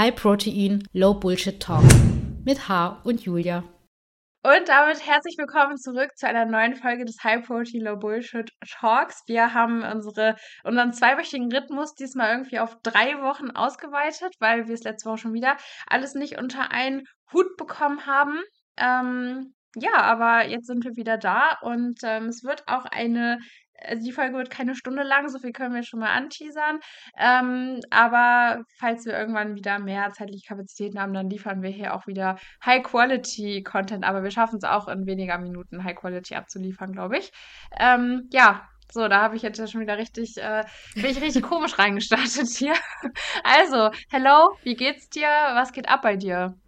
High Protein, Low Bullshit Talk mit H und Julia. Und damit herzlich willkommen zurück zu einer neuen Folge des High Protein Low Bullshit Talks. Wir haben unsere, unseren zweiwöchigen Rhythmus diesmal irgendwie auf drei Wochen ausgeweitet, weil wir es letzte Woche schon wieder alles nicht unter einen Hut bekommen haben. Ähm, ja, aber jetzt sind wir wieder da und ähm, es wird auch eine also die Folge wird keine Stunde lang, so viel können wir schon mal anteasern. Ähm, aber falls wir irgendwann wieder mehr zeitliche Kapazitäten haben, dann liefern wir hier auch wieder High-Quality-Content. Aber wir schaffen es auch in weniger Minuten High-Quality abzuliefern, glaube ich. Ähm, ja, so, da habe ich jetzt schon wieder richtig, äh, bin ich richtig komisch reingestartet hier. Also, hello, wie geht's dir? Was geht ab bei dir?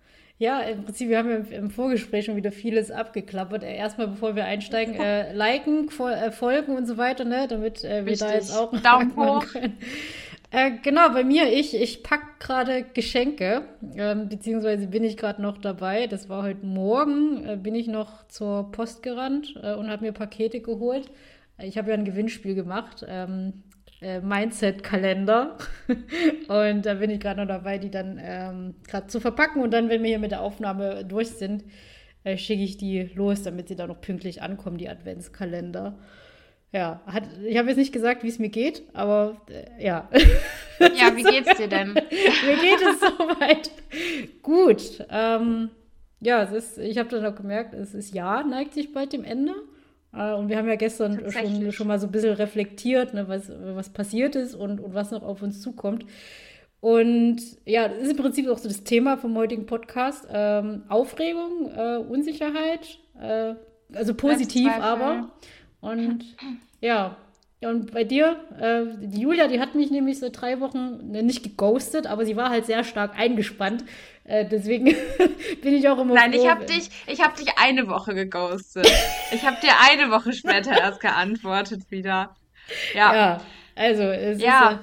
Ja, im Prinzip, wir haben ja im Vorgespräch schon wieder vieles abgeklappert. Äh, erstmal, bevor wir einsteigen, äh, liken, äh, folgen und so weiter, ne, damit äh, wir da jetzt auch Daumen hoch. Können. Äh, genau, bei mir, ich, ich pack gerade Geschenke, ähm, beziehungsweise bin ich gerade noch dabei. Das war heute Morgen, äh, bin ich noch zur Post gerannt äh, und habe mir Pakete geholt. Ich habe ja ein Gewinnspiel gemacht. Ähm, äh, Mindset-Kalender. und da bin ich gerade noch dabei, die dann ähm, gerade zu verpacken. Und dann, wenn wir hier mit der Aufnahme durch sind, äh, schicke ich die los, damit sie da noch pünktlich ankommen, die Adventskalender. Ja, hat, ich habe jetzt nicht gesagt, wie es mir geht, aber äh, ja. Ja, wie geht's dir denn? mir geht es soweit gut. Ähm, ja, es ist, ich habe dann auch gemerkt, es ist ja, neigt sich bald dem Ende. Äh, und wir haben ja gestern schon, schon mal so ein bisschen reflektiert, ne, was, was passiert ist und, und was noch auf uns zukommt. Und ja, das ist im Prinzip auch so das Thema vom heutigen Podcast. Ähm, Aufregung, äh, Unsicherheit, äh, also positiv aber. Und ja, ja, und bei dir, äh, die Julia, die hat mich nämlich seit drei Wochen ne, nicht geghostet, aber sie war halt sehr stark eingespannt. Äh, deswegen bin ich auch immer Nein, froh, ich habe dich, ich habe dich eine Woche geghostet. ich habe dir eine Woche später erst geantwortet wieder. Ja. Ja, also es ja.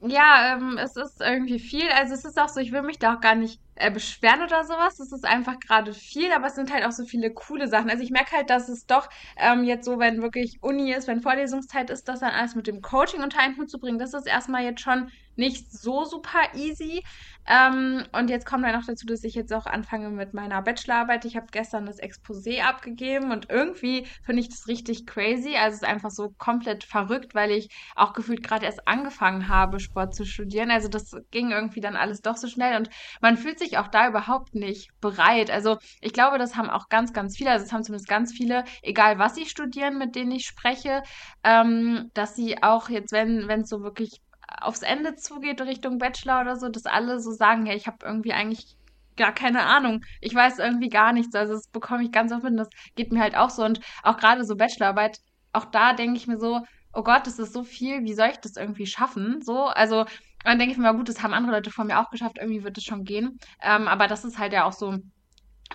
ist ja, ähm, es ist irgendwie viel. Also es ist auch so, ich will mich da auch gar nicht äh, beschweren oder sowas. Es ist einfach gerade viel, aber es sind halt auch so viele coole Sachen. Also ich merke halt, dass es doch ähm, jetzt so, wenn wirklich Uni ist, wenn Vorlesungszeit ist, das dann alles mit dem Coaching unter einen Hut zu bringen, das ist erstmal jetzt schon nicht so super easy. Ähm, und jetzt kommt dann noch dazu, dass ich jetzt auch anfange mit meiner Bachelorarbeit. Ich habe gestern das Exposé abgegeben und irgendwie finde ich das richtig crazy. Also es ist einfach so komplett verrückt, weil ich auch gefühlt gerade erst angefangen habe, Sport zu studieren. Also das ging irgendwie dann alles doch so schnell und man fühlt sich auch da überhaupt nicht bereit. Also ich glaube, das haben auch ganz, ganz viele, also es haben zumindest ganz viele, egal was sie studieren, mit denen ich spreche, ähm, dass sie auch jetzt, wenn es so wirklich aufs Ende zugeht, Richtung Bachelor oder so, dass alle so sagen, ja, ich habe irgendwie eigentlich gar keine Ahnung. Ich weiß irgendwie gar nichts. Also das bekomme ich ganz oft mit das geht mir halt auch so. Und auch gerade so Bachelorarbeit, auch da denke ich mir so, oh Gott, das ist so viel, wie soll ich das irgendwie schaffen? So, also dann denke ich mir mal, gut, das haben andere Leute vor mir auch geschafft, irgendwie wird es schon gehen. Ähm, aber das ist halt ja auch so,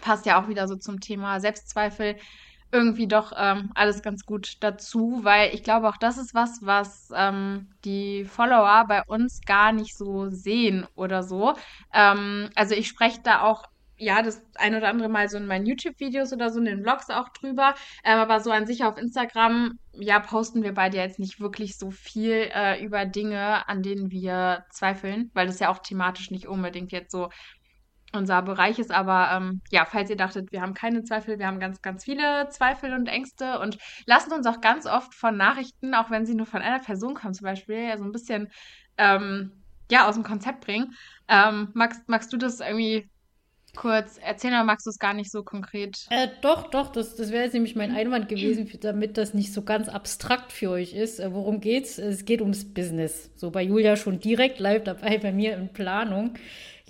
passt ja auch wieder so zum Thema Selbstzweifel irgendwie doch ähm, alles ganz gut dazu, weil ich glaube, auch das ist was, was ähm, die Follower bei uns gar nicht so sehen oder so. Ähm, also ich spreche da auch ja, das ein oder andere Mal so in meinen YouTube-Videos oder so, in den Vlogs auch drüber. Ähm, aber so an sich auf Instagram, ja, posten wir beide jetzt nicht wirklich so viel äh, über Dinge, an denen wir zweifeln, weil das ja auch thematisch nicht unbedingt jetzt so unser Bereich ist. Aber ähm, ja, falls ihr dachtet, wir haben keine Zweifel, wir haben ganz, ganz viele Zweifel und Ängste und lassen uns auch ganz oft von Nachrichten, auch wenn sie nur von einer Person kommen, zum Beispiel, ja, so ein bisschen ähm, ja, aus dem Konzept bringen. Ähm, magst, magst du das irgendwie kurz erzählen oder magst du es gar nicht so konkret? Äh, doch, doch, das, das wäre jetzt nämlich mein Einwand gewesen, damit das nicht so ganz abstrakt für euch ist. Äh, worum geht's? Es geht ums Business. So bei Julia schon direkt live dabei, bei mir in Planung.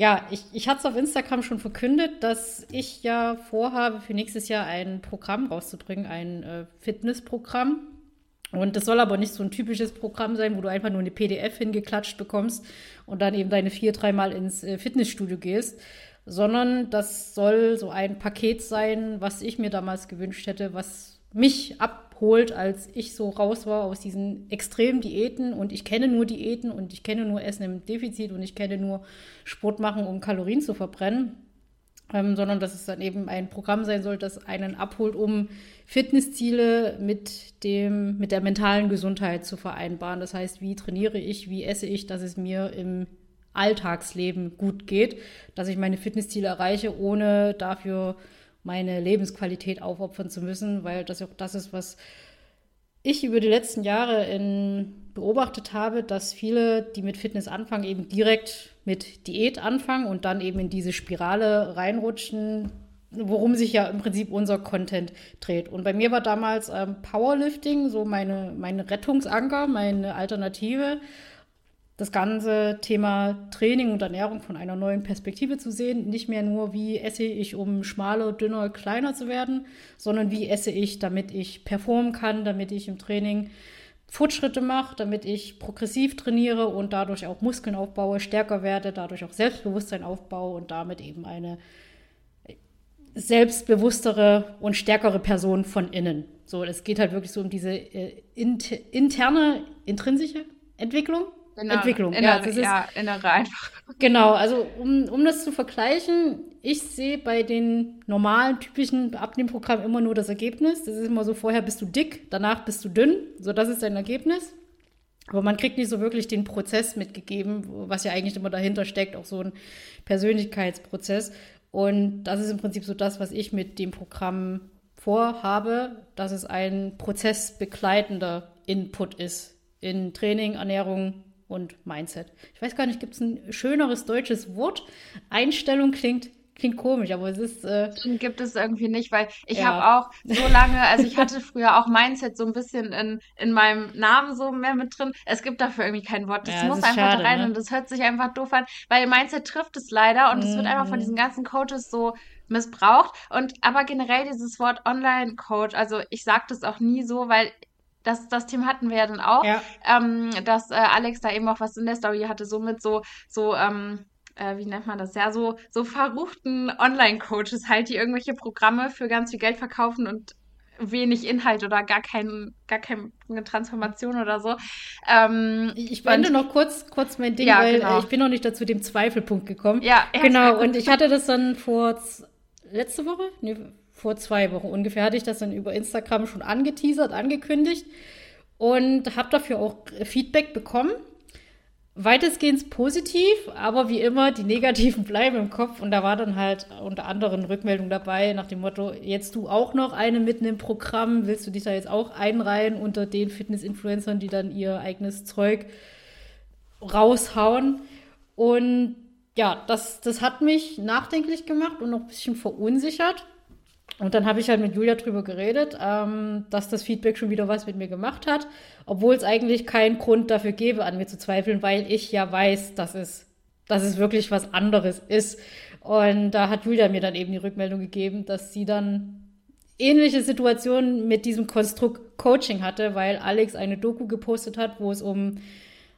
Ja, ich, ich hatte es auf Instagram schon verkündet, dass ich ja vorhabe, für nächstes Jahr ein Programm rauszubringen, ein äh, Fitnessprogramm. Und das soll aber nicht so ein typisches Programm sein, wo du einfach nur eine PDF hingeklatscht bekommst und dann eben deine vier, dreimal ins äh, Fitnessstudio gehst, sondern das soll so ein Paket sein, was ich mir damals gewünscht hätte, was mich abholt, als ich so raus war aus diesen extremen Diäten und ich kenne nur Diäten und ich kenne nur Essen im Defizit und ich kenne nur Sport machen, um Kalorien zu verbrennen, ähm, sondern dass es dann eben ein Programm sein soll, das einen abholt, um Fitnessziele mit dem, mit der mentalen Gesundheit zu vereinbaren. Das heißt, wie trainiere ich, wie esse ich, dass es mir im Alltagsleben gut geht, dass ich meine Fitnessziele erreiche, ohne dafür meine Lebensqualität aufopfern zu müssen, weil das auch das ist, was ich über die letzten Jahre in, beobachtet habe, dass viele, die mit Fitness anfangen, eben direkt mit Diät anfangen und dann eben in diese Spirale reinrutschen, worum sich ja im Prinzip unser Content dreht. Und bei mir war damals ähm, Powerlifting so meine, meine Rettungsanker, meine Alternative das ganze Thema Training und Ernährung von einer neuen Perspektive zu sehen. Nicht mehr nur, wie esse ich, um schmaler, dünner, kleiner zu werden, sondern wie esse ich, damit ich performen kann, damit ich im Training Fortschritte mache, damit ich progressiv trainiere und dadurch auch Muskeln aufbaue, stärker werde, dadurch auch Selbstbewusstsein aufbaue und damit eben eine selbstbewusstere und stärkere Person von innen. So, es geht halt wirklich so um diese äh, interne, intrinsische Entwicklung Innere, Entwicklung. Innere, ja, das ist, ja, innere einfach. Genau, also um, um das zu vergleichen, ich sehe bei den normalen, typischen Abnehmprogrammen immer nur das Ergebnis. Das ist immer so, vorher bist du dick, danach bist du dünn. So, das ist dein Ergebnis. Aber man kriegt nicht so wirklich den Prozess mitgegeben, was ja eigentlich immer dahinter steckt, auch so ein Persönlichkeitsprozess. Und das ist im Prinzip so das, was ich mit dem Programm vorhabe, dass es ein prozessbegleitender Input ist in Training, Ernährung, und Mindset. Ich weiß gar nicht, gibt es ein schöneres deutsches Wort? Einstellung klingt klingt komisch, aber es ist. Äh, gibt es irgendwie nicht, weil ich ja. habe auch so lange, also ich hatte früher auch Mindset so ein bisschen in, in meinem Namen so mehr mit drin. Es gibt dafür irgendwie kein Wort. Das ja, muss einfach schade, da rein ne? und das hört sich einfach doof an, weil Mindset trifft es leider und es mhm. wird einfach von mhm. diesen ganzen Coaches so missbraucht. Und aber generell dieses Wort Online-Coach, also ich sage das auch nie so, weil das, das Thema hatten wir ja dann auch, ja. Ähm, dass äh, Alex da eben auch was in der Story hatte, so mit so, so, ähm, äh, wie nennt man das, ja, so, so verruchten Online-Coaches halt, die irgendwelche Programme für ganz viel Geld verkaufen und wenig Inhalt oder gar, kein, gar keine Transformation oder so. Ähm, ich beende noch kurz, kurz mein Ding, ja, weil genau. ich bin noch nicht dazu dem Zweifelpunkt gekommen. Ja, genau. Und ich hatte das dann vor letzte Woche, nee, vor zwei Wochen ungefähr hatte ich das dann über Instagram schon angeteasert, angekündigt und habe dafür auch Feedback bekommen. Weitestgehend positiv, aber wie immer, die negativen bleiben im Kopf. Und da war dann halt unter anderem Rückmeldung dabei nach dem Motto, jetzt du auch noch eine mitten im Programm, willst du dich da jetzt auch einreihen unter den Fitness-Influencern, die dann ihr eigenes Zeug raushauen. Und ja, das, das hat mich nachdenklich gemacht und noch ein bisschen verunsichert. Und dann habe ich halt mit Julia drüber geredet, ähm, dass das Feedback schon wieder was mit mir gemacht hat, obwohl es eigentlich keinen Grund dafür gäbe, an mir zu zweifeln, weil ich ja weiß, dass es, dass es wirklich was anderes ist. Und da hat Julia mir dann eben die Rückmeldung gegeben, dass sie dann ähnliche Situationen mit diesem Konstrukt Coaching hatte, weil Alex eine Doku gepostet hat, wo es um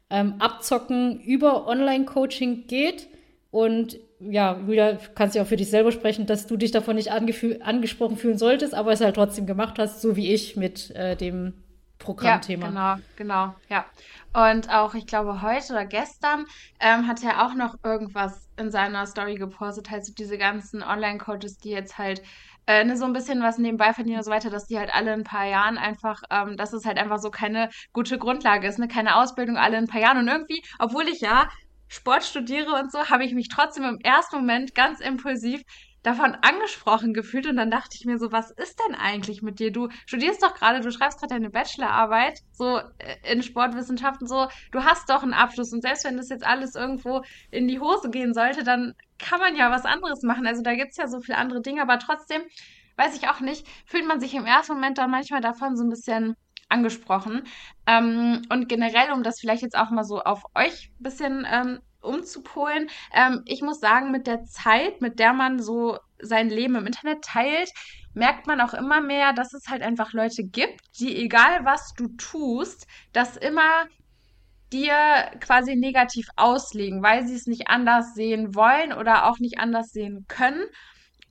ähm, Abzocken über Online-Coaching geht. Und ja, Julia, kannst ja auch für dich selber sprechen, dass du dich davon nicht angesprochen fühlen solltest, aber es halt trotzdem gemacht hast, so wie ich mit äh, dem Programmthema. Ja, genau, genau, ja. Und auch, ich glaube, heute oder gestern ähm, hat er auch noch irgendwas in seiner Story gepostet, halt so diese ganzen Online-Coaches, die jetzt halt äh, ne, so ein bisschen was nebenbei verdienen und so weiter, dass die halt alle in ein paar Jahren einfach, ähm, dass es halt einfach so keine gute Grundlage ist, ne, keine Ausbildung alle in ein paar Jahren. Und irgendwie, obwohl ich ja Sport studiere und so, habe ich mich trotzdem im ersten Moment ganz impulsiv davon angesprochen gefühlt und dann dachte ich mir so, was ist denn eigentlich mit dir? Du studierst doch gerade, du schreibst gerade deine Bachelorarbeit, so äh, in Sportwissenschaften so, du hast doch einen Abschluss und selbst wenn das jetzt alles irgendwo in die Hose gehen sollte, dann kann man ja was anderes machen. Also da gibt es ja so viele andere Dinge, aber trotzdem, weiß ich auch nicht, fühlt man sich im ersten Moment dann manchmal davon so ein bisschen angesprochen. Ähm, und generell, um das vielleicht jetzt auch mal so auf euch ein bisschen ähm, umzupolen, ähm, ich muss sagen, mit der Zeit, mit der man so sein Leben im Internet teilt, merkt man auch immer mehr, dass es halt einfach Leute gibt, die, egal was du tust, das immer dir quasi negativ auslegen, weil sie es nicht anders sehen wollen oder auch nicht anders sehen können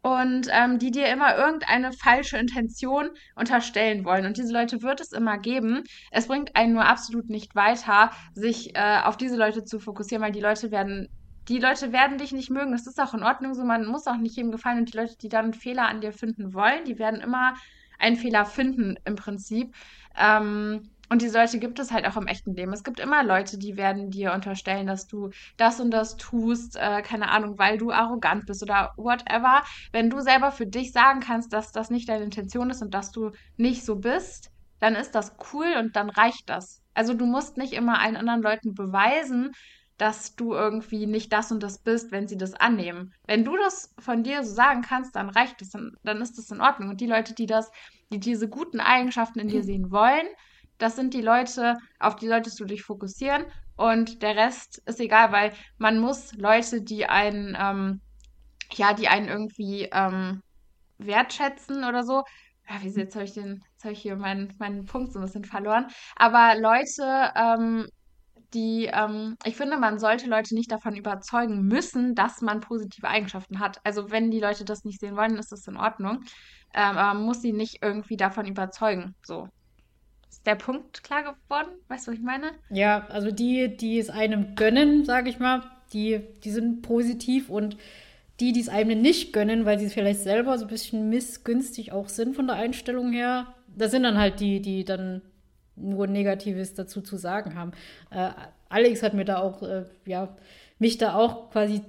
und ähm, die dir immer irgendeine falsche Intention unterstellen wollen. Und diese Leute wird es immer geben. Es bringt einen nur absolut nicht weiter, sich äh, auf diese Leute zu fokussieren, weil die Leute werden die Leute werden dich nicht mögen. Das ist auch in Ordnung so. Man muss auch nicht jedem gefallen. Und die Leute, die dann Fehler an dir finden wollen, die werden immer einen Fehler finden im Prinzip. Ähm, und diese Leute gibt es halt auch im echten Leben. Es gibt immer Leute, die werden dir unterstellen, dass du das und das tust, äh, keine Ahnung, weil du arrogant bist oder whatever. Wenn du selber für dich sagen kannst, dass das nicht deine Intention ist und dass du nicht so bist, dann ist das cool und dann reicht das. Also du musst nicht immer allen anderen Leuten beweisen, dass du irgendwie nicht das und das bist, wenn sie das annehmen. Wenn du das von dir so sagen kannst, dann reicht es, dann, dann ist das in Ordnung. Und die Leute, die das, die diese guten Eigenschaften in dir sehen wollen, das sind die Leute, auf die solltest du dich fokussieren. Und der Rest ist egal, weil man muss Leute, die einen, ähm, ja, die einen irgendwie ähm, wertschätzen oder so, ja, wie jetzt habe ich den, ich hier meinen, meinen Punkt so ein bisschen verloren. Aber Leute, ähm, die, ähm, ich finde, man sollte Leute nicht davon überzeugen müssen, dass man positive Eigenschaften hat. Also wenn die Leute das nicht sehen wollen, ist das in Ordnung. Ähm, aber man muss sie nicht irgendwie davon überzeugen. So. Ist der Punkt klar geworden? Weißt du, was ich meine? Ja, also die, die es einem gönnen, sage ich mal, die, die sind positiv und die, die es einem nicht gönnen, weil sie vielleicht selber so ein bisschen missgünstig auch sind von der Einstellung her, das sind dann halt die, die dann nur Negatives dazu zu sagen haben. Äh, Alex hat mir da auch, äh, ja, mich da auch quasi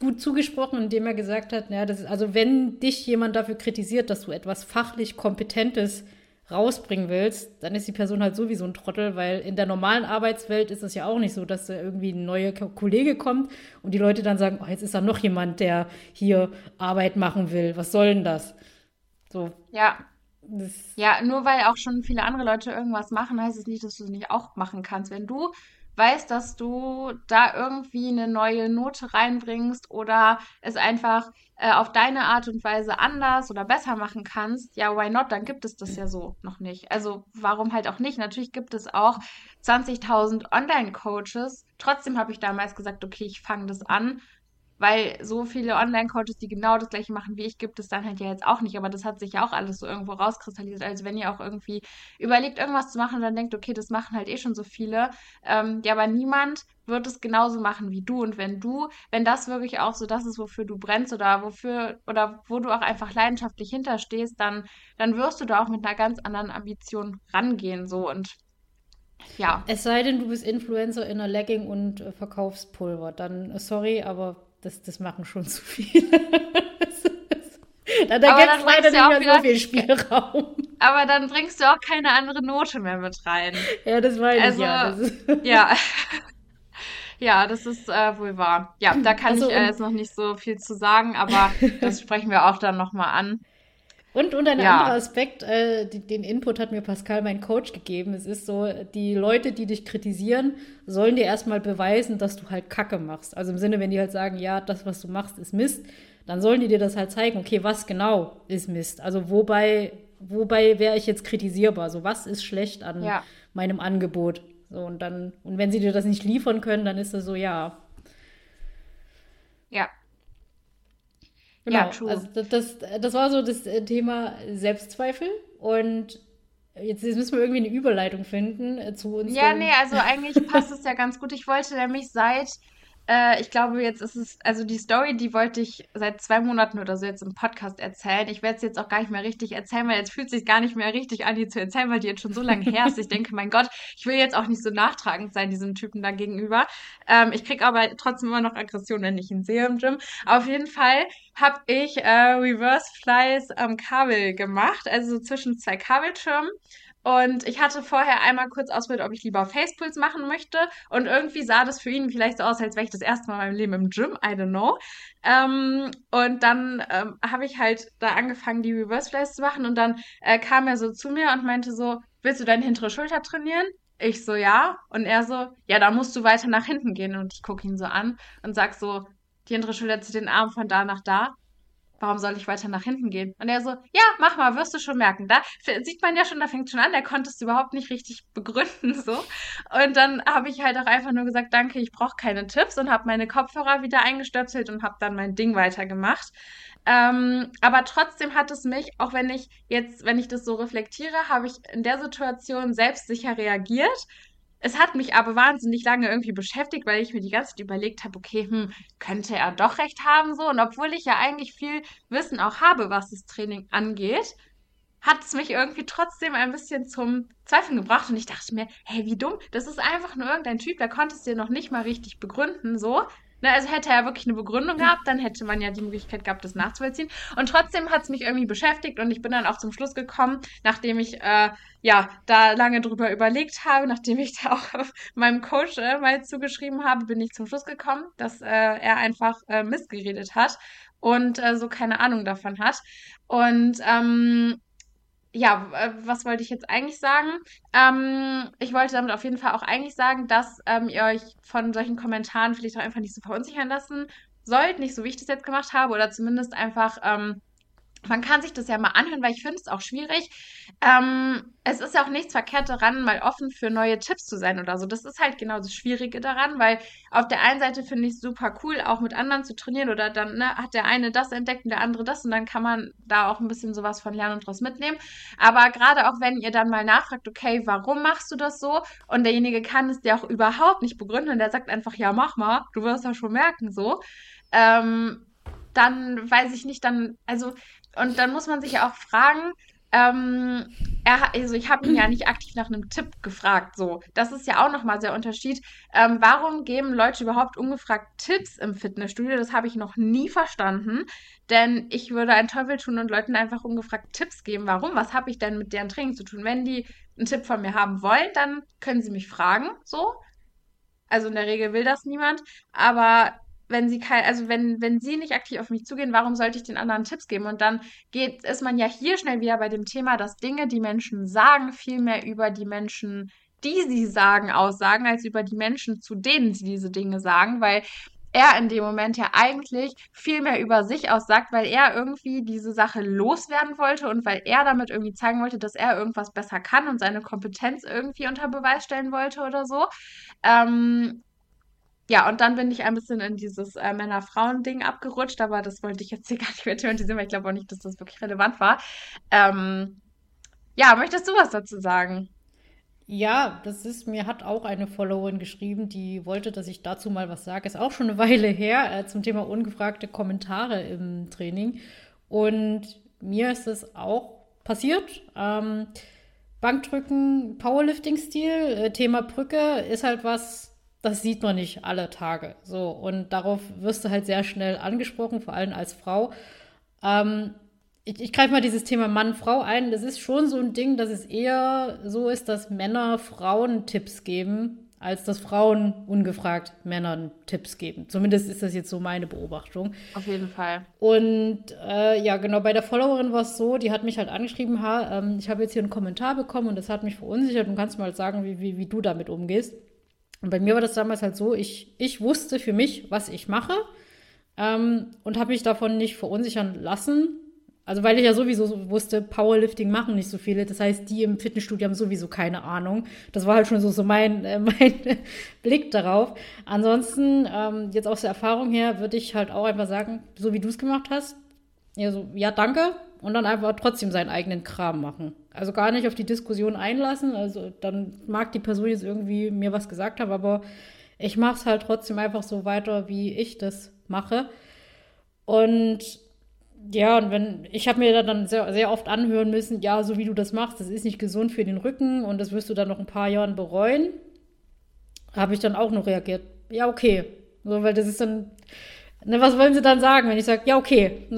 gut zugesprochen, indem er gesagt hat, ja, das ist, also wenn dich jemand dafür kritisiert, dass du etwas fachlich Kompetentes rausbringen willst, dann ist die Person halt sowieso ein Trottel, weil in der normalen Arbeitswelt ist es ja auch nicht so, dass da irgendwie ein neuer Kollege kommt und die Leute dann sagen, oh, jetzt ist da noch jemand, der hier Arbeit machen will. Was soll denn das? So. Ja, das ja, nur weil auch schon viele andere Leute irgendwas machen, heißt es nicht, dass du es nicht auch machen kannst. Wenn du weißt, dass du da irgendwie eine neue Note reinbringst oder es einfach äh, auf deine Art und Weise anders oder besser machen kannst, ja, why not? Dann gibt es das ja so noch nicht. Also warum halt auch nicht? Natürlich gibt es auch 20.000 Online-Coaches. Trotzdem habe ich damals gesagt, okay, ich fange das an weil so viele Online-Coaches, die genau das gleiche machen wie ich, gibt es dann halt ja jetzt auch nicht. Aber das hat sich ja auch alles so irgendwo rauskristallisiert. Also wenn ihr auch irgendwie überlegt, irgendwas zu machen dann denkt, okay, das machen halt eh schon so viele. Ähm, ja, aber niemand wird es genauso machen wie du. Und wenn du, wenn das wirklich auch so das ist, wofür du brennst oder wofür, oder wo du auch einfach leidenschaftlich hinterstehst, dann, dann wirst du da auch mit einer ganz anderen Ambition rangehen. So und ja. Es sei denn, du bist Influencer in einer Legging und äh, verkaufst Pulver. Dann, äh, sorry, aber das, das machen schon zu viele. da da gibt es leider nicht mehr wieder, so viel Spielraum. Aber dann bringst du auch keine andere Note mehr mit rein. Ja, das weiß also, ich ja. Also, ja. Ja, das ist äh, wohl wahr. Ja, da kann also, ich äh, jetzt noch nicht so viel zu sagen, aber das sprechen wir auch dann nochmal an. Und, und ein ja. anderer Aspekt, äh, die, den Input hat mir Pascal, mein Coach, gegeben. Es ist so, die Leute, die dich kritisieren, sollen dir erstmal beweisen, dass du halt Kacke machst. Also im Sinne, wenn die halt sagen, ja, das, was du machst, ist Mist, dann sollen die dir das halt zeigen, okay, was genau ist Mist? Also wobei, wobei wäre ich jetzt kritisierbar? So, was ist schlecht an ja. meinem Angebot? So, und dann, und wenn sie dir das nicht liefern können, dann ist es so, ja. Ja, Genau, ja, true. also das, das war so das äh, Thema Selbstzweifel und jetzt, jetzt müssen wir irgendwie eine Überleitung finden äh, zu uns. Ja, nee, also eigentlich passt es ja ganz gut. Ich wollte nämlich seit äh, ich glaube, jetzt ist es, also die Story, die wollte ich seit zwei Monaten oder so jetzt im Podcast erzählen. Ich werde es jetzt auch gar nicht mehr richtig erzählen, weil jetzt fühlt es sich gar nicht mehr richtig an, die zu erzählen, weil die jetzt schon so lange her ist. Ich denke, mein Gott, ich will jetzt auch nicht so nachtragend sein, diesem Typen da gegenüber. Ähm, ich kriege aber trotzdem immer noch Aggression, wenn ich ihn sehe im Gym. Auf jeden Fall habe ich äh, Reverse Flies am Kabel gemacht, also so zwischen zwei Kabelschirmen. Und ich hatte vorher einmal kurz ausprobiert, ob ich lieber Facepulse machen möchte. Und irgendwie sah das für ihn vielleicht so aus, als wäre ich das erste Mal in meinem Leben im Gym. I don't know. Ähm, und dann ähm, habe ich halt da angefangen, die Reverse Flies zu machen. Und dann äh, kam er so zu mir und meinte so, willst du deine hintere Schulter trainieren? Ich so, ja. Und er so, ja, da musst du weiter nach hinten gehen. Und ich gucke ihn so an und sag so, die hintere Schulter zieht den Arm von da nach da warum soll ich weiter nach hinten gehen? Und er so, ja, mach mal, wirst du schon merken. Da sieht man ja schon, da fängt schon an, der konnte es überhaupt nicht richtig begründen, so. Und dann habe ich halt auch einfach nur gesagt, danke, ich brauche keine Tipps und habe meine Kopfhörer wieder eingestöpselt und habe dann mein Ding weitergemacht. Ähm, aber trotzdem hat es mich, auch wenn ich jetzt, wenn ich das so reflektiere, habe ich in der Situation selbstsicher reagiert es hat mich aber wahnsinnig lange irgendwie beschäftigt, weil ich mir die ganze Zeit überlegt habe, okay, hm, könnte er doch recht haben so. Und obwohl ich ja eigentlich viel Wissen auch habe, was das Training angeht, hat es mich irgendwie trotzdem ein bisschen zum Zweifeln gebracht und ich dachte mir, hey, wie dumm, das ist einfach nur irgendein Typ, der konnte es dir noch nicht mal richtig begründen, so. Ne, also hätte er wirklich eine Begründung gehabt, dann hätte man ja die Möglichkeit gehabt, das nachzuvollziehen. Und trotzdem hat es mich irgendwie beschäftigt und ich bin dann auch zum Schluss gekommen, nachdem ich äh, ja da lange drüber überlegt habe, nachdem ich da auch auf meinem Coach äh, mal zugeschrieben habe, bin ich zum Schluss gekommen, dass äh, er einfach äh, missgeredet hat und äh, so keine Ahnung davon hat. Und ähm, ja, äh, was wollte ich jetzt eigentlich sagen? Ähm, ich wollte damit auf jeden Fall auch eigentlich sagen, dass ähm, ihr euch von solchen Kommentaren vielleicht auch einfach nicht so verunsichern lassen sollt, nicht so wie ich das jetzt gemacht habe, oder zumindest einfach ähm, man kann sich das ja mal anhören, weil ich finde es auch schwierig. Ähm, es ist ja auch nichts verkehrt daran, mal offen für neue Tipps zu sein oder so. Das ist halt genau das Schwierige daran, weil auf der einen Seite finde ich es super cool, auch mit anderen zu trainieren oder dann ne, hat der eine das entdeckt und der andere das und dann kann man da auch ein bisschen sowas von lernen und draus mitnehmen. Aber gerade auch wenn ihr dann mal nachfragt, okay, warum machst du das so? Und derjenige kann es dir auch überhaupt nicht begründen und der sagt einfach, ja, mach mal, du wirst ja schon merken, so. Ähm, dann weiß ich nicht, dann, also und dann muss man sich ja auch fragen, ähm, er, also ich habe ihn ja nicht aktiv nach einem Tipp gefragt, so. Das ist ja auch nochmal der Unterschied. Ähm, warum geben Leute überhaupt ungefragt Tipps im Fitnessstudio? Das habe ich noch nie verstanden. Denn ich würde einen Teufel tun und Leuten einfach ungefragt Tipps geben. Warum? Was habe ich denn mit deren Training zu tun? Wenn die einen Tipp von mir haben wollen, dann können sie mich fragen, so. Also in der Regel will das niemand. Aber wenn sie kein, also wenn, wenn sie nicht aktiv auf mich zugehen, warum sollte ich den anderen Tipps geben? Und dann geht, ist man ja hier schnell wieder bei dem Thema, dass Dinge, die Menschen sagen, viel mehr über die Menschen, die sie sagen, aussagen, als über die Menschen, zu denen sie diese Dinge sagen, weil er in dem Moment ja eigentlich viel mehr über sich aussagt, weil er irgendwie diese Sache loswerden wollte und weil er damit irgendwie zeigen wollte, dass er irgendwas besser kann und seine Kompetenz irgendwie unter Beweis stellen wollte oder so. Ähm, ja, und dann bin ich ein bisschen in dieses äh, Männer-Frauen-Ding abgerutscht, aber das wollte ich jetzt hier gar nicht mehr thematisieren, weil ich glaube auch nicht, dass das wirklich relevant war. Ähm, ja, möchtest du was dazu sagen? Ja, das ist, mir hat auch eine Followerin geschrieben, die wollte, dass ich dazu mal was sage. Ist auch schon eine Weile her äh, zum Thema ungefragte Kommentare im Training. Und mir ist es auch passiert. Ähm, Bankdrücken, Powerlifting-Stil, äh, Thema Brücke ist halt was, das sieht man nicht alle Tage. So, und darauf wirst du halt sehr schnell angesprochen, vor allem als Frau. Ähm, ich, ich greife mal dieses Thema Mann-Frau ein. Das ist schon so ein Ding, dass es eher so ist, dass Männer Frauen Tipps geben, als dass Frauen ungefragt Männern Tipps geben. Zumindest ist das jetzt so meine Beobachtung. Auf jeden Fall. Und äh, ja, genau, bei der Followerin war es so, die hat mich halt angeschrieben, ha, ähm, ich habe jetzt hier einen Kommentar bekommen und das hat mich verunsichert und kannst mal sagen, wie, wie, wie du damit umgehst. Und bei mir war das damals halt so, ich, ich wusste für mich, was ich mache ähm, und habe mich davon nicht verunsichern lassen. Also weil ich ja sowieso wusste, Powerlifting machen nicht so viele. Das heißt, die im Fitnessstudio haben sowieso keine Ahnung. Das war halt schon so, so mein, äh, mein Blick darauf. Ansonsten, ähm, jetzt aus der Erfahrung her, würde ich halt auch einfach sagen, so wie du es gemacht hast, ja, so, ja, danke. Und dann einfach trotzdem seinen eigenen Kram machen. Also gar nicht auf die Diskussion einlassen. Also dann mag die Person jetzt irgendwie mir was gesagt haben, aber ich mache es halt trotzdem einfach so weiter, wie ich das mache. Und ja, und wenn, ich habe mir dann sehr, sehr oft anhören müssen, ja, so wie du das machst, das ist nicht gesund für den Rücken und das wirst du dann noch ein paar Jahren bereuen. Habe ich dann auch noch reagiert. Ja, okay. So, weil das ist dann, Ne, was wollen sie dann sagen, wenn ich sage, ja, okay.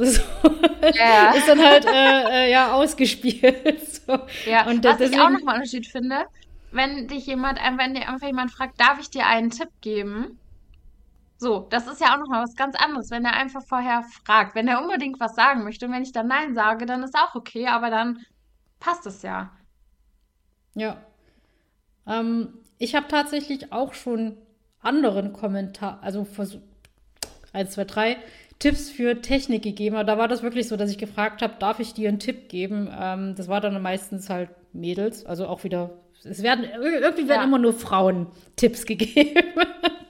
Das ja. ist dann halt äh, äh, ja ausgespielt. So. Ja, und was deswegen, ich auch nochmal Unterschied finde, wenn dich jemand, wenn dir einfach jemand fragt, darf ich dir einen Tipp geben? So, das ist ja auch nochmal was ganz anderes, wenn er einfach vorher fragt. Wenn er unbedingt was sagen möchte und wenn ich dann Nein sage, dann ist auch okay, aber dann passt es ja. Ja. Ähm, ich habe tatsächlich auch schon anderen Kommentar, also versucht, 1, 2, 3 Tipps für Technik gegeben. Aber da war das wirklich so, dass ich gefragt habe, darf ich dir einen Tipp geben? Ähm, das war dann meistens halt Mädels, also auch wieder. Es werden irgendwie werden ja. immer nur Frauen Tipps gegeben,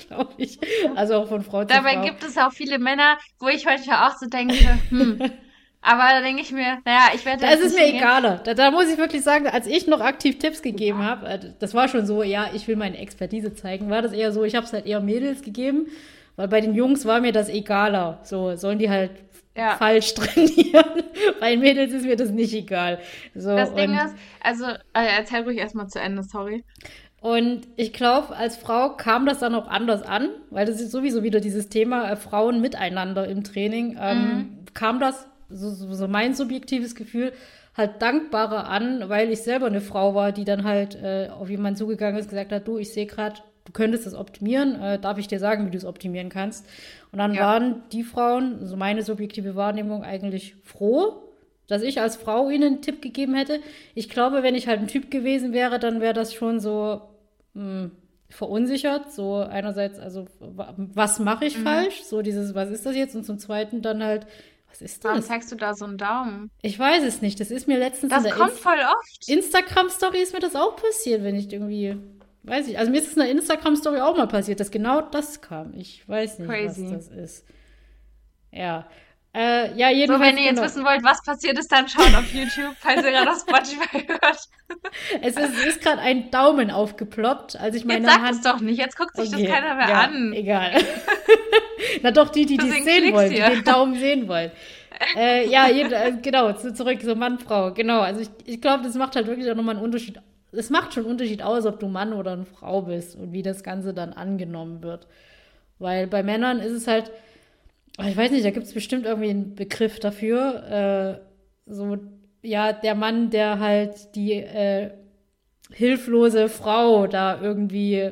glaube ich. Also auch von Frau zu Dabei Frau. gibt es auch viele Männer, wo ich heute auch so denke, hm, aber da denke ich mir, naja, ich werde. Da ist es mir egaler. Da, da, muss ich wirklich sagen, als ich noch aktiv Tipps gegeben habe, äh, das war schon so, ja, ich will meine Expertise zeigen, war das eher so, ich habe es halt eher Mädels gegeben Weil bei den Jungs war mir das egaler. So, sollen die halt ja. falsch trainieren. Bei Mädels ist mir das nicht egal. So, das Ding ist, also äh, erzähl ruhig erstmal zu Ende, sorry. Und ich glaube, als Frau kam das dann auch anders an, weil das ist sowieso wieder dieses Thema äh, Frauen miteinander im Training. Ähm, mhm. Kam das, so, so, mein subjektives Gefühl, halt dankbarer an, weil ich selber eine Frau war, die dann halt äh, auf jemanden zugegangen ist, gesagt hat, du, ich sehe gerade, du könntest das optimieren, äh, darf ich dir sagen, wie du es optimieren kannst. Und dann ja. waren die Frauen, so also meine subjektive Wahrnehmung, eigentlich froh, dass ich als Frau ihnen einen Tipp gegeben hätte. Ich glaube, wenn ich halt ein Typ gewesen wäre, dann wäre das schon so mh, hm, verunsichert. So einerseits, also was mache ich mhm. falsch? So dieses, was ist das jetzt? Und zum Zweiten dann halt, was ist das? Warum zeigst du da so einen Daumen? Ich weiß es nicht. Das ist mir letztens das in der kommt Inst voll oft. Instagram-Story ist mir das auch passiert, wenn ich irgendwie Weiß ich. Also mir ist es in einer Instagram-Story auch mal passiert, dass genau das kam. Ich weiß nicht, Crazy. was das ist. Ja. Äh, ja, jedenfalls. So, wenn ihr genau. jetzt wissen wollt, was passiert ist, dann schaut auf YouTube, falls ihr gerade auf Spotify hört. es ist, ist gerade ein Daumen aufgeploppt, als ich meine jetzt sag Hand... es doch nicht, jetzt guckt sich okay. das keiner mehr ja, an. Egal. Na doch, die, die es sehen wollen, die den Daumen sehen wollen. äh, ja, jede, äh, genau, zurück, so Mann, Frau, genau. Also ich, ich glaube, das macht halt wirklich auch nochmal einen Unterschied es macht schon einen Unterschied aus, ob du Mann oder eine Frau bist und wie das Ganze dann angenommen wird. Weil bei Männern ist es halt, ich weiß nicht, da gibt es bestimmt irgendwie einen Begriff dafür. Äh, so, ja, der Mann, der halt die äh, hilflose Frau da irgendwie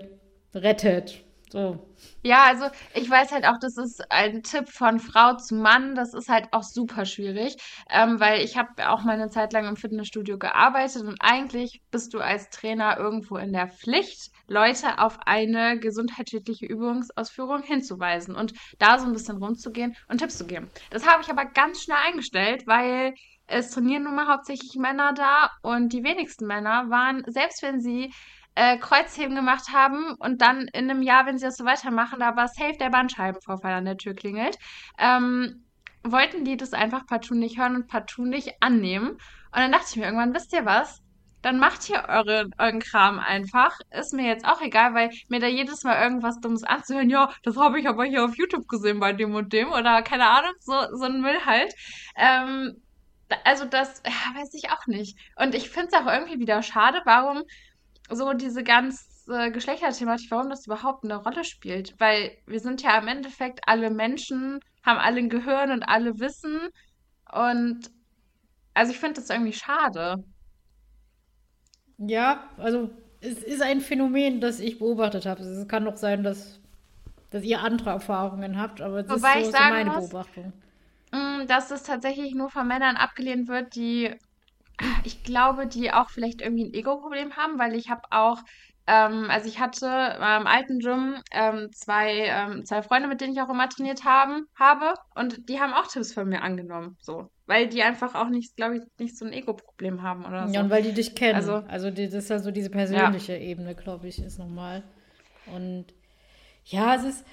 rettet. So. Ja, also ich weiß halt auch, das ist ein Tipp von Frau zu Mann. Das ist halt auch super schwierig, ähm, weil ich habe auch mal eine Zeit lang im Fitnessstudio gearbeitet und eigentlich bist du als Trainer irgendwo in der Pflicht, Leute auf eine gesundheitsschädliche Übungsausführung hinzuweisen und da so ein bisschen rumzugehen und Tipps zu geben. Das habe ich aber ganz schnell eingestellt, weil es trainieren nun mal hauptsächlich Männer da und die wenigsten Männer waren, selbst wenn sie äh, Kreuzheben gemacht haben und dann in einem Jahr, wenn sie das so weitermachen, da war safe der Bandscheibenvorfall an der Tür klingelt, ähm, wollten die das einfach partout nicht hören und partout nicht annehmen. Und dann dachte ich mir irgendwann, wisst ihr was? Dann macht ihr eure, euren Kram einfach. Ist mir jetzt auch egal, weil mir da jedes Mal irgendwas Dummes anzuhören, ja, das habe ich aber hier auf YouTube gesehen bei dem und dem oder keine Ahnung, so, so ein Müll halt. Ähm, also das ja, weiß ich auch nicht. Und ich finde es auch irgendwie wieder schade, warum so diese ganze Geschlechterthematik, warum das überhaupt eine Rolle spielt. Weil wir sind ja im Endeffekt alle Menschen, haben alle ein Gehirn und alle Wissen. Und also ich finde das irgendwie schade. Ja, also es ist ein Phänomen, das ich beobachtet habe. Es kann doch sein, dass, dass ihr andere Erfahrungen habt, aber das Wobei ist so, so meine muss, Beobachtung. Mm, dass es tatsächlich nur von Männern abgelehnt wird, die ich glaube, die auch vielleicht irgendwie ein Ego-Problem haben, weil ich habe auch, ähm, also ich hatte im alten Gym ähm, zwei, ähm, zwei Freunde, mit denen ich auch immer trainiert haben, habe und die haben auch Tipps von mir angenommen, so. Weil die einfach auch nicht, glaube ich, nicht so ein Ego-Problem haben oder so. Ja, und weil die dich kennen. Also, also die, das ist ja so diese persönliche ja. Ebene, glaube ich, ist nochmal. Und ja, es ist,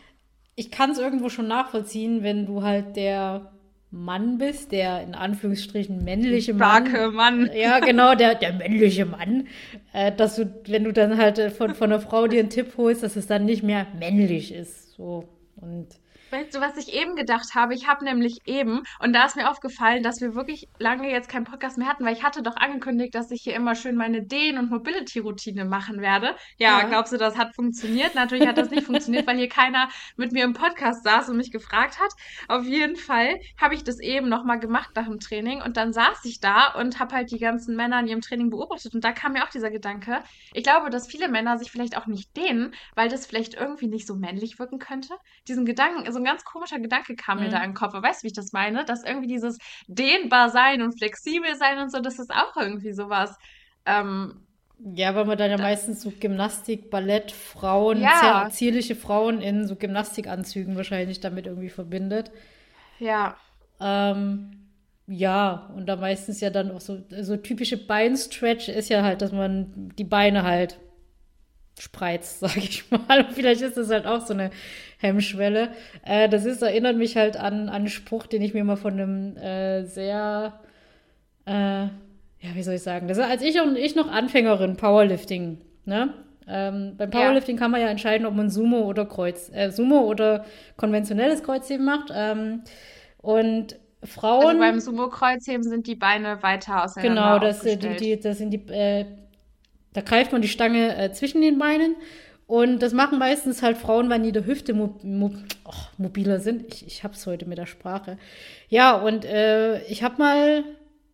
ich kann es irgendwo schon nachvollziehen, wenn du halt der Mann bist, der in Anführungsstrichen männliche Mann. Starke Mann. Ja, genau, der, der männliche Mann. Äh, dass du, wenn du dann halt von, von einer Frau dir einen Tipp holst, dass es dann nicht mehr männlich ist. So. Und Weißt du, was ich eben gedacht habe? Ich habe nämlich eben, und da ist mir aufgefallen, dass wir wirklich lange jetzt keinen Podcast mehr hatten, weil ich hatte doch angekündigt, dass ich hier immer schön meine Dehn- und Mobility-Routine machen werde. Ja, ja, glaubst du, das hat funktioniert? Natürlich hat das nicht funktioniert, weil hier keiner mit mir im Podcast saß und mich gefragt hat. Auf jeden Fall habe ich das eben nochmal gemacht nach dem Training und dann saß ich da und habe halt die ganzen Männer in ihrem Training beobachtet und da kam mir auch dieser Gedanke. Ich glaube, dass viele Männer sich vielleicht auch nicht dehnen, weil das vielleicht irgendwie nicht so männlich wirken könnte. Diesen Gedanken, so ein ganz komischer Gedanke kam mhm. mir da in den Kopf. weißt du, wie ich das meine? Dass irgendwie dieses dehnbar sein und flexibel sein und so, das ist auch irgendwie sowas. Ähm, ja, weil man dann ja meistens so Gymnastik, Ballett, Frauen, ja. zierliche Frauen in so Gymnastikanzügen wahrscheinlich damit irgendwie verbindet. Ja. Ähm, ja, und da meistens ja dann auch so, so typische Beinstretch ist ja halt, dass man die Beine halt spreizt, sag ich mal. Und vielleicht ist das halt auch so eine Hemmschwelle. Äh, das ist, erinnert mich halt an, an einen Spruch, den ich mir mal von einem äh, sehr, äh, ja, wie soll ich sagen, das ist, als ich und ich noch Anfängerin Powerlifting, ne? Ähm, beim Powerlifting ja. kann man ja entscheiden, ob man Sumo oder Kreuz, äh, Sumo oder konventionelles Kreuzheben macht. Ähm, und Frauen. Also beim Sumo-Kreuzheben sind die Beine weiter auseinander Genau, das, die, die, das sind die, äh, da greift man die Stange äh, zwischen den Beinen. Und das machen meistens halt Frauen, weil die der Hüfte mo mo oh, mobiler sind. Ich, ich hab's heute mit der Sprache. Ja, und äh, ich habe mal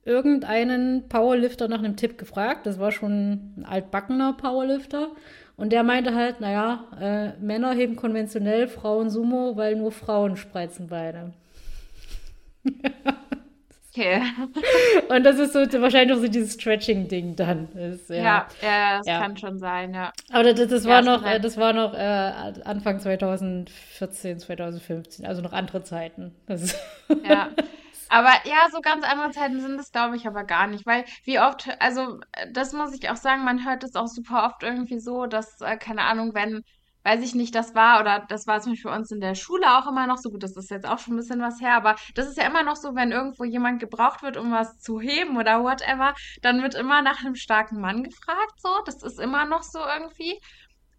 irgendeinen Powerlifter nach einem Tipp gefragt. Das war schon ein altbackener Powerlifter. Und der meinte halt, naja, äh, Männer heben konventionell, Frauen Sumo, weil nur Frauen spreizen Beine. Okay. Und das ist so wahrscheinlich auch so dieses Stretching-Ding dann. Ist, ja. ja, ja, das ja. kann schon sein, ja. Aber das, das war noch, äh, das war noch äh, Anfang 2014, 2015, also noch andere Zeiten. ja. Aber ja, so ganz andere Zeiten sind es, glaube ich, aber gar nicht. Weil wie oft, also das muss ich auch sagen, man hört es auch super oft irgendwie so, dass, äh, keine Ahnung, wenn weiß ich nicht, das war, oder das war zum Beispiel bei uns in der Schule auch immer noch so, gut, das ist jetzt auch schon ein bisschen was her, aber das ist ja immer noch so, wenn irgendwo jemand gebraucht wird, um was zu heben oder whatever, dann wird immer nach einem starken Mann gefragt, so, das ist immer noch so irgendwie.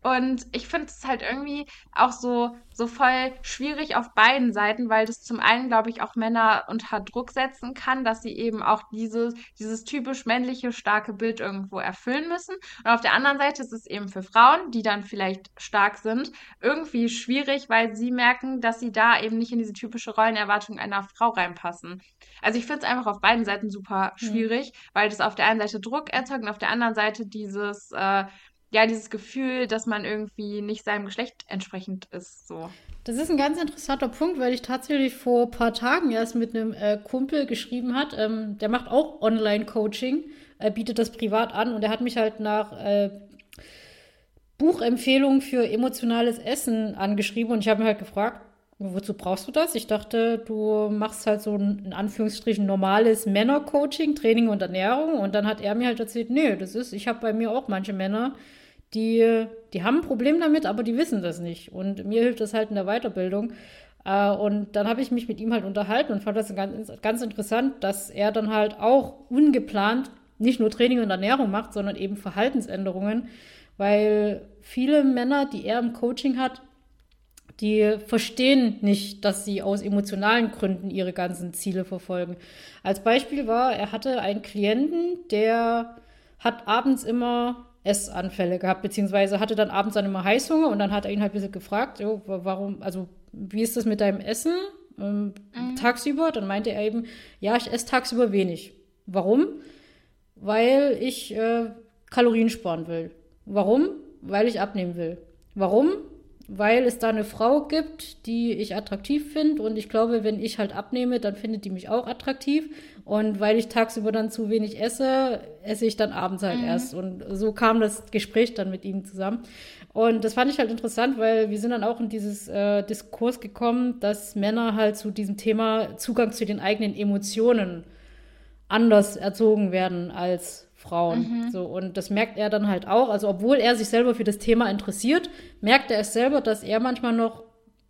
Und ich finde es halt irgendwie auch so, so voll schwierig auf beiden Seiten, weil das zum einen, glaube ich, auch Männer unter Druck setzen kann, dass sie eben auch dieses, dieses typisch männliche, starke Bild irgendwo erfüllen müssen. Und auf der anderen Seite ist es eben für Frauen, die dann vielleicht stark sind, irgendwie schwierig, weil sie merken, dass sie da eben nicht in diese typische Rollenerwartung einer Frau reinpassen. Also ich finde es einfach auf beiden Seiten super schwierig, mhm. weil das auf der einen Seite Druck erzeugt und auf der anderen Seite dieses, äh, ja, dieses Gefühl, dass man irgendwie nicht seinem Geschlecht entsprechend ist. So. Das ist ein ganz interessanter Punkt, weil ich tatsächlich vor ein paar Tagen erst mit einem äh, Kumpel geschrieben hat. Ähm, der macht auch Online-Coaching, äh, bietet das privat an und er hat mich halt nach äh, Buchempfehlungen für emotionales Essen angeschrieben und ich habe mir halt gefragt, wozu brauchst du das? Ich dachte, du machst halt so ein in Anführungsstrichen normales Männer-Coaching, Training und Ernährung und dann hat er mir halt erzählt, nee, das ist, ich habe bei mir auch manche Männer, die, die haben ein Problem damit, aber die wissen das nicht. Und mir hilft das halt in der Weiterbildung. Äh, und dann habe ich mich mit ihm halt unterhalten und fand das ganz, ganz interessant, dass er dann halt auch ungeplant nicht nur Training und Ernährung macht, sondern eben Verhaltensänderungen, weil viele Männer, die er im Coaching hat, die verstehen nicht, dass sie aus emotionalen Gründen ihre ganzen Ziele verfolgen. Als Beispiel war, er hatte einen Klienten, der hat abends immer Essanfälle gehabt, beziehungsweise hatte dann abends dann immer Heißhunger und dann hat er ihn halt ein bisschen gefragt, jo, warum, also wie ist das mit deinem Essen ähm, mhm. tagsüber? Dann meinte er eben, ja, ich esse tagsüber wenig. Warum? Weil ich äh, Kalorien sparen will. Warum? Weil ich abnehmen will. Warum? weil es da eine Frau gibt, die ich attraktiv finde. Und ich glaube, wenn ich halt abnehme, dann findet die mich auch attraktiv. Und weil ich tagsüber dann zu wenig esse, esse ich dann abends halt mhm. erst. Und so kam das Gespräch dann mit ihm zusammen. Und das fand ich halt interessant, weil wir sind dann auch in dieses äh, Diskurs gekommen, dass Männer halt zu diesem Thema Zugang zu den eigenen Emotionen anders erzogen werden als Frauen. Mhm. So, und das merkt er dann halt auch. Also, obwohl er sich selber für das Thema interessiert, merkt er es selber, dass er manchmal noch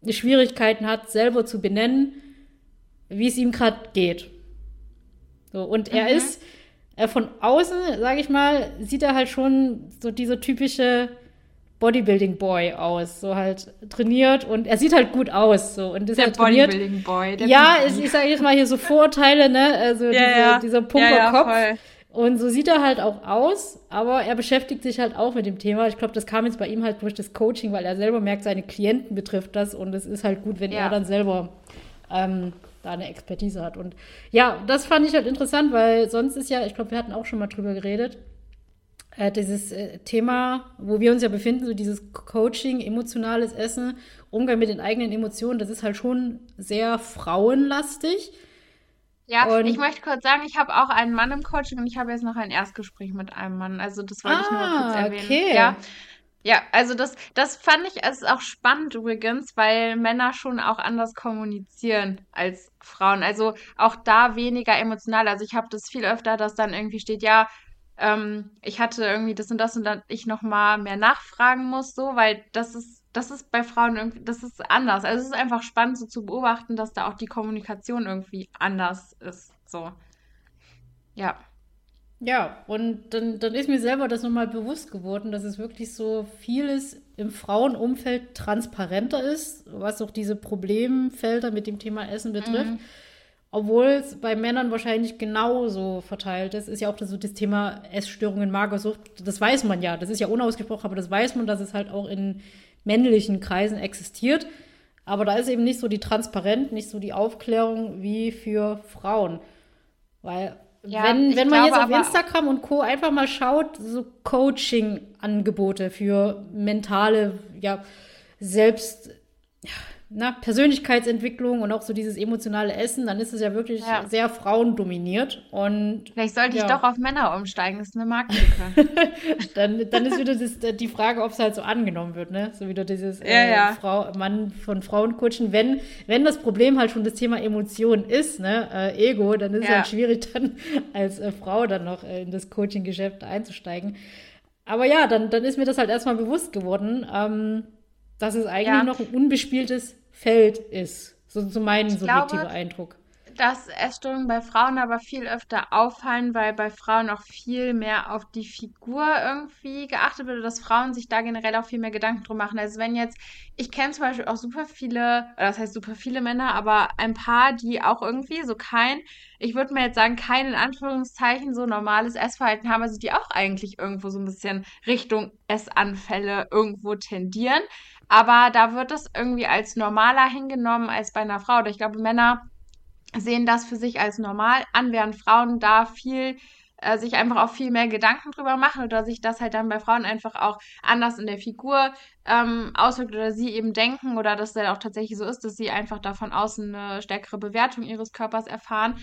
Schwierigkeiten hat, selber zu benennen, wie es ihm gerade geht. So, und er mhm. ist äh, von außen, sage ich mal, sieht er halt schon so dieser typische Bodybuilding Boy aus, so halt trainiert und er sieht halt gut aus, so und ist der halt trainiert. Bodybuilding Boy. ja, ich, ich sage jetzt mal hier so Vorteile, ne, also ja, diese, ja. dieser Pumperkopf. Ja, und so sieht er halt auch aus, aber er beschäftigt sich halt auch mit dem Thema. Ich glaube, das kam jetzt bei ihm halt durch das Coaching, weil er selber merkt, seine Klienten betrifft das und es ist halt gut, wenn er dann selber ähm, da eine Expertise hat. Und ja, das fand ich halt interessant, weil sonst ist ja, ich glaube, wir hatten auch schon mal drüber geredet, äh, dieses äh, Thema, wo wir uns ja befinden, so dieses Coaching, emotionales Essen, Umgang mit den eigenen Emotionen, das ist halt schon sehr frauenlastig. Ja, und ich möchte kurz sagen, ich habe auch einen Mann im Coaching und ich habe jetzt noch ein Erstgespräch mit einem Mann. Also das wollte ah, ich nur mal kurz ah, erwähnen. Okay. Ja. Ja, also das, das fand ich es auch spannend übrigens, weil Männer schon auch anders kommunizieren als Frauen. Also auch da weniger emotional. Also ich habe das viel öfter, dass dann irgendwie steht, ja, ähm, ich hatte irgendwie das und das und dann ich nochmal mehr nachfragen muss, so, weil das ist das ist bei Frauen irgendwie, das ist anders. Also es ist einfach spannend so zu beobachten, dass da auch die Kommunikation irgendwie anders ist. So. Ja. Ja, und dann, dann ist mir selber das nochmal bewusst geworden, dass es wirklich so vieles im Frauenumfeld transparenter ist, was auch diese Problemfelder mit dem Thema Essen betrifft. Mhm. Obwohl es bei Männern wahrscheinlich genauso verteilt ist, ist ja auch so das Thema Essstörungen, Magersucht. Das weiß man ja, das ist ja unausgesprochen, aber das weiß man, dass es halt auch in männlichen Kreisen existiert. Aber da ist eben nicht so die Transparenz, nicht so die Aufklärung wie für Frauen. Weil ja, wenn, wenn man jetzt auf Instagram und Co. einfach mal schaut, so Coaching-Angebote für mentale, ja, selbst, na, Persönlichkeitsentwicklung und auch so dieses emotionale Essen, dann ist es ja wirklich ja. sehr frauendominiert. Und, Vielleicht sollte ja. ich doch auf Männer umsteigen, das ist eine Marktlücke. dann, dann ist wieder das, die Frage, ob es halt so angenommen wird, ne? So wieder dieses äh, ja, Frau, Mann von Frauen coachen. Wenn, wenn das Problem halt schon das Thema Emotion ist, ne, äh, Ego, dann ist es halt schwierig, dann als äh, Frau dann noch äh, in das Coaching-Geschäft einzusteigen. Aber ja, dann, dann ist mir das halt erstmal bewusst geworden, ähm, dass es eigentlich noch ein unbespieltes Feld ist. So, so mein ich subjektiver glaube, Eindruck. Dass Essstörungen bei Frauen aber viel öfter auffallen, weil bei Frauen auch viel mehr auf die Figur irgendwie geachtet wird, dass Frauen sich da generell auch viel mehr Gedanken drum machen. Also wenn jetzt, ich kenne zum Beispiel auch super viele, das heißt super viele Männer, aber ein paar, die auch irgendwie so kein, ich würde mir jetzt sagen, kein in Anführungszeichen so normales Essverhalten haben, also die auch eigentlich irgendwo so ein bisschen Richtung Essanfälle irgendwo tendieren. Aber da wird es irgendwie als normaler hingenommen als bei einer Frau. Ich glaube, Männer sehen das für sich als normal an, während Frauen da viel äh, sich einfach auch viel mehr Gedanken drüber machen oder sich das halt dann bei Frauen einfach auch anders in der Figur ähm, auswirkt oder sie eben denken oder dass das auch tatsächlich so ist, dass sie einfach davon außen eine stärkere Bewertung ihres Körpers erfahren.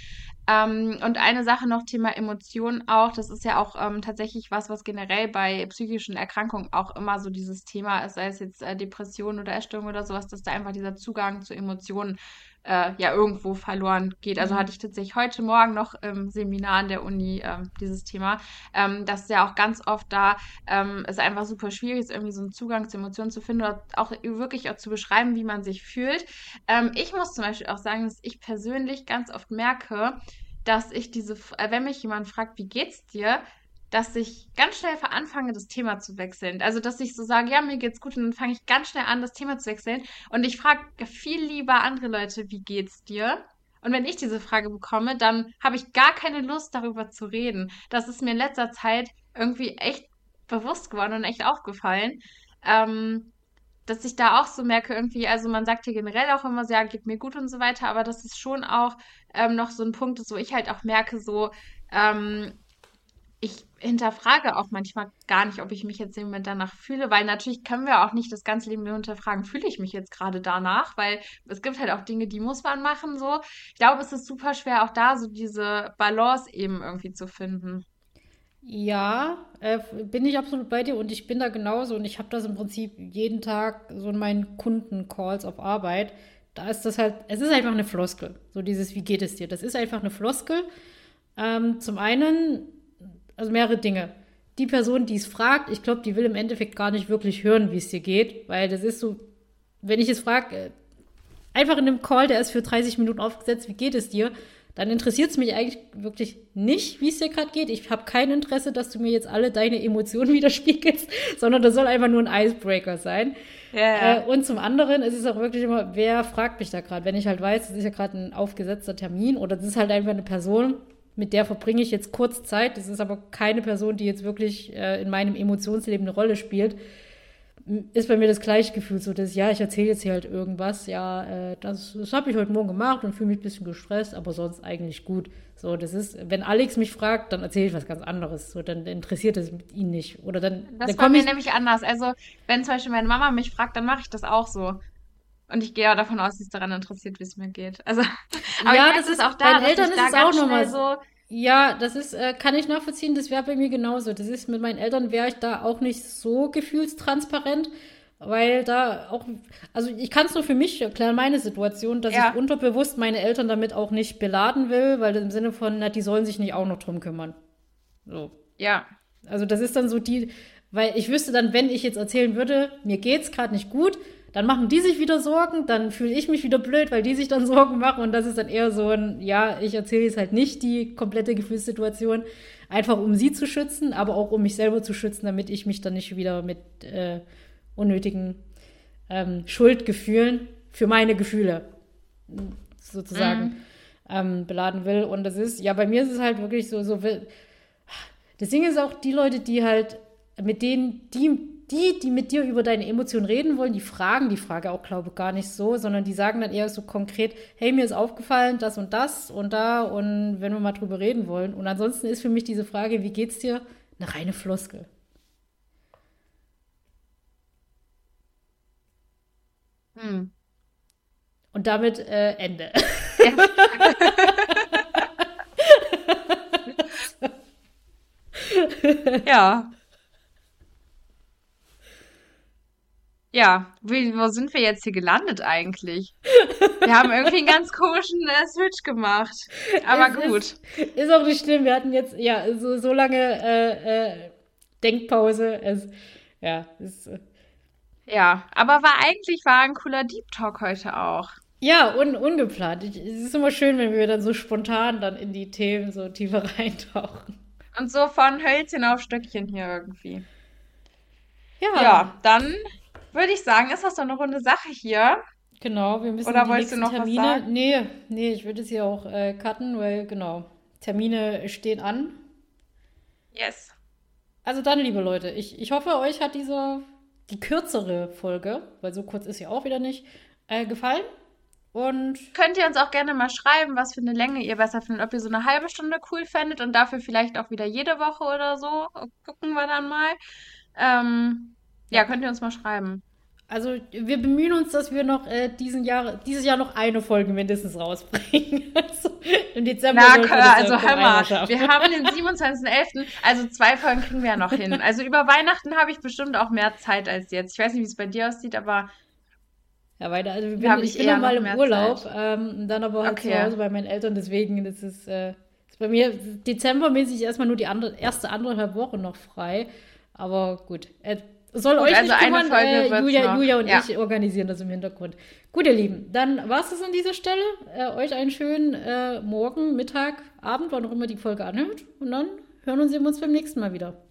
Ähm, und eine Sache noch, Thema Emotionen auch, das ist ja auch ähm, tatsächlich was, was generell bei psychischen Erkrankungen auch immer so dieses Thema ist, sei es jetzt äh, Depression oder Essstörung oder sowas, dass da einfach dieser Zugang zu Emotionen äh, ja irgendwo verloren geht. Also mhm. hatte ich tatsächlich heute Morgen noch im Seminar an der Uni ähm, dieses Thema, ähm, dass ja auch ganz oft da ähm, es einfach super schwierig ist, irgendwie so einen Zugang zu Emotionen zu finden oder auch wirklich auch zu beschreiben, wie man sich fühlt. Ähm, ich muss zum Beispiel auch sagen, dass ich persönlich ganz oft merke, dass ich diese, äh, wenn mich jemand fragt, wie geht's dir, dass ich ganz schnell anfange, das Thema zu wechseln. Also, dass ich so sage, ja, mir geht's gut und dann fange ich ganz schnell an, das Thema zu wechseln. Und ich frage viel lieber andere Leute, wie geht's dir? Und wenn ich diese Frage bekomme, dann habe ich gar keine Lust, darüber zu reden. Das ist mir in letzter Zeit irgendwie echt bewusst geworden und echt aufgefallen. Ähm, dass ich da auch so merke, irgendwie, also man sagt hier generell auch immer so, ja, geht mir gut und so weiter, aber das ist schon auch ähm, noch so ein Punkt wo ich halt auch merke, so, ähm, ich hinterfrage auch manchmal gar nicht, ob ich mich jetzt im Moment danach fühle, weil natürlich können wir auch nicht das ganze Leben hinterfragen, fühle ich mich jetzt gerade danach, weil es gibt halt auch Dinge, die muss man machen, so. Ich glaube, es ist super schwer, auch da so diese Balance eben irgendwie zu finden. Ja, äh, bin ich absolut bei dir und ich bin da genauso und ich habe das im Prinzip jeden Tag so in meinen Kunden-Calls auf Arbeit. Da ist das halt, es ist einfach eine Floskel. So dieses, wie geht es dir? Das ist einfach eine Floskel. Ähm, zum einen also mehrere Dinge. Die Person, die es fragt, ich glaube, die will im Endeffekt gar nicht wirklich hören, wie es dir geht, weil das ist so, wenn ich es frage, äh, einfach in einem Call, der ist für 30 Minuten aufgesetzt, wie geht es dir? Dann interessiert es mich eigentlich wirklich nicht, wie es dir gerade geht. Ich habe kein Interesse, dass du mir jetzt alle deine Emotionen widerspiegelst, sondern das soll einfach nur ein Icebreaker sein. Ja, Äh, und zum anderen ist es auch wirklich immer, wer fragt mich da gerade? Wenn ich halt weiß, das ist ja gerade ein aufgesetzter Termin oder das ist halt einfach eine Person, mit der verbringe ich jetzt kurz Zeit. Das ist aber keine Person, die jetzt wirklich äh, in meinem Emotionsleben eine Rolle spielt. Ist bei mir das gleiche Gefühl, so dass, ja, ich erzähle jetzt hier halt irgendwas, ja, äh, das, das habe ich heute Morgen gemacht und fühle mich ein bisschen gestresst, aber sonst eigentlich gut. So, das ist, wenn Alex mich fragt, dann erzähle ich was ganz anderes. So, dann interessiert es ihn nicht. Oder dann. Das dann war mir ich, nämlich anders. Also, wenn zum Beispiel meine Mama mich fragt, dann mache ich das auch so. Und ich gehe ja davon aus, sie ist daran interessiert, wie es mir geht. Also, aber ja, das ist auch da. Bei Eltern ist es auch nochmal so. Ja, das ist, äh, kann ich nachvollziehen, das wäre bei mir genauso. Das ist, mit meinen Eltern wäre ich da auch nicht so gefühlstransparent, weil da auch, also ich kann es nur für mich erklären, meine Situation, dass ja. ich unterbewusst meine Eltern damit auch nicht beladen will, weil im Sinne von, na, die sollen sich nicht auch noch drum kümmern. So. Ja. Also das ist dann so die, weil ich wüsste dann, wenn ich jetzt erzählen würde, mir geht's gerade nicht gut, dann machen die sich wieder Sorgen, dann fühle ich mich wieder blöd, weil die sich dann Sorgen machen und das ist dann eher so ein, ja, ich erzähle jetzt halt nicht die komplette Gefühlssituation, einfach um sie zu schützen, aber auch um mich selber zu schützen, damit ich mich dann nicht wieder mit äh, unnötigen ähm, Schuldgefühlen für meine Gefühle sozusagen mhm. ähm, beladen will. Und das ist, ja, bei mir ist es halt wirklich so, so das Ding ist auch, die Leute, die halt, mit denen, die, die, die mit dir über deine Emotionen reden wollen, die fragen die Frage auch, glaube ich, gar nicht so, sondern die sagen dann eher so konkret, hey, mir ist aufgefallen, das und das und da und wenn wir mal drüber reden wollen. Und ansonsten ist für mich diese Frage, wie geht's dir, eine reine Floskel. Hm. Und damit äh, Ende. Ja. ja. Ja, wie, wo sind wir jetzt hier gelandet eigentlich? Wir haben irgendwie einen ganz komischen äh, Switch gemacht. Aber es gut. Ist, ist, auch nicht schlimm. Wir hatten jetzt ja so, so lange äh, äh, Denkpause. Es, ja, es, äh, ja, aber war eigentlich war ein cooler Deep Talk heute auch. Ja, un, ungeplant. Ich, es ist immer schön, wenn wir dann so spontan dann in die Themen so tiefer reintauchen. Und so von Hölzchen auf Stöckchen hier irgendwie. Ja. Ja, dann würde ich sagen, ist das doch eine runde Sache hier. Genau, wir müssen Oder wolltest du noch Termine. Was sagen? Nee, nee, ich würde es hier auch äh, cutten, weil genau, Termine stehen an. Yes. Also dann, liebe Leute, ich, ich hoffe, euch hat diese, die kürzere Folge, weil so kurz ist sie auch wieder nicht, äh, gefallen. Und könnt ihr uns auch gerne mal schreiben, was für eine Länge ihr besser findet. Ob ihr so eine halbe Stunde cool fändet und dafür vielleicht auch wieder jede Woche oder so. Gucken wir dann mal. Ähm, ja, könnt ihr uns mal schreiben. Also wir bemühen uns, dass wir noch äh, diesen Jahr, dieses Jahr noch eine Folge mindestens rausbringen. also, Im Dezember. Na, klar, also hör mal, wir haben den 27.11., also zwei Folgen kriegen wir ja noch hin. Also über Weihnachten habe ich bestimmt auch mehr Zeit als jetzt. Ich weiß nicht, wie es bei dir aussieht, aber ja, weiter. Also bin, ich, ich bin mal im Urlaub, ähm, dann aber halt okay. zu Hause bei meinen Eltern. Deswegen, das ist, äh, ist bei mir dezembermäßig erstmal nur die andere, erste anderthalb Woche noch frei. Aber gut, äh, soll gut, euch also nicht kümmern, äh, Julia, Julia und ja. ich organisieren das im Hintergrund. Gut, ihr Lieben, dann war es das an dieser Stelle. Äh, euch einen schönen äh, Morgen, Mittag, Abend, wann auch immer die Folge anhört. Und dann hören und sehen wir uns beim nächsten Mal wieder.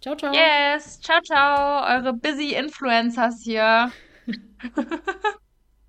Ciao, ciao. Yes, ciao, ciao, eure busy Influencers hier.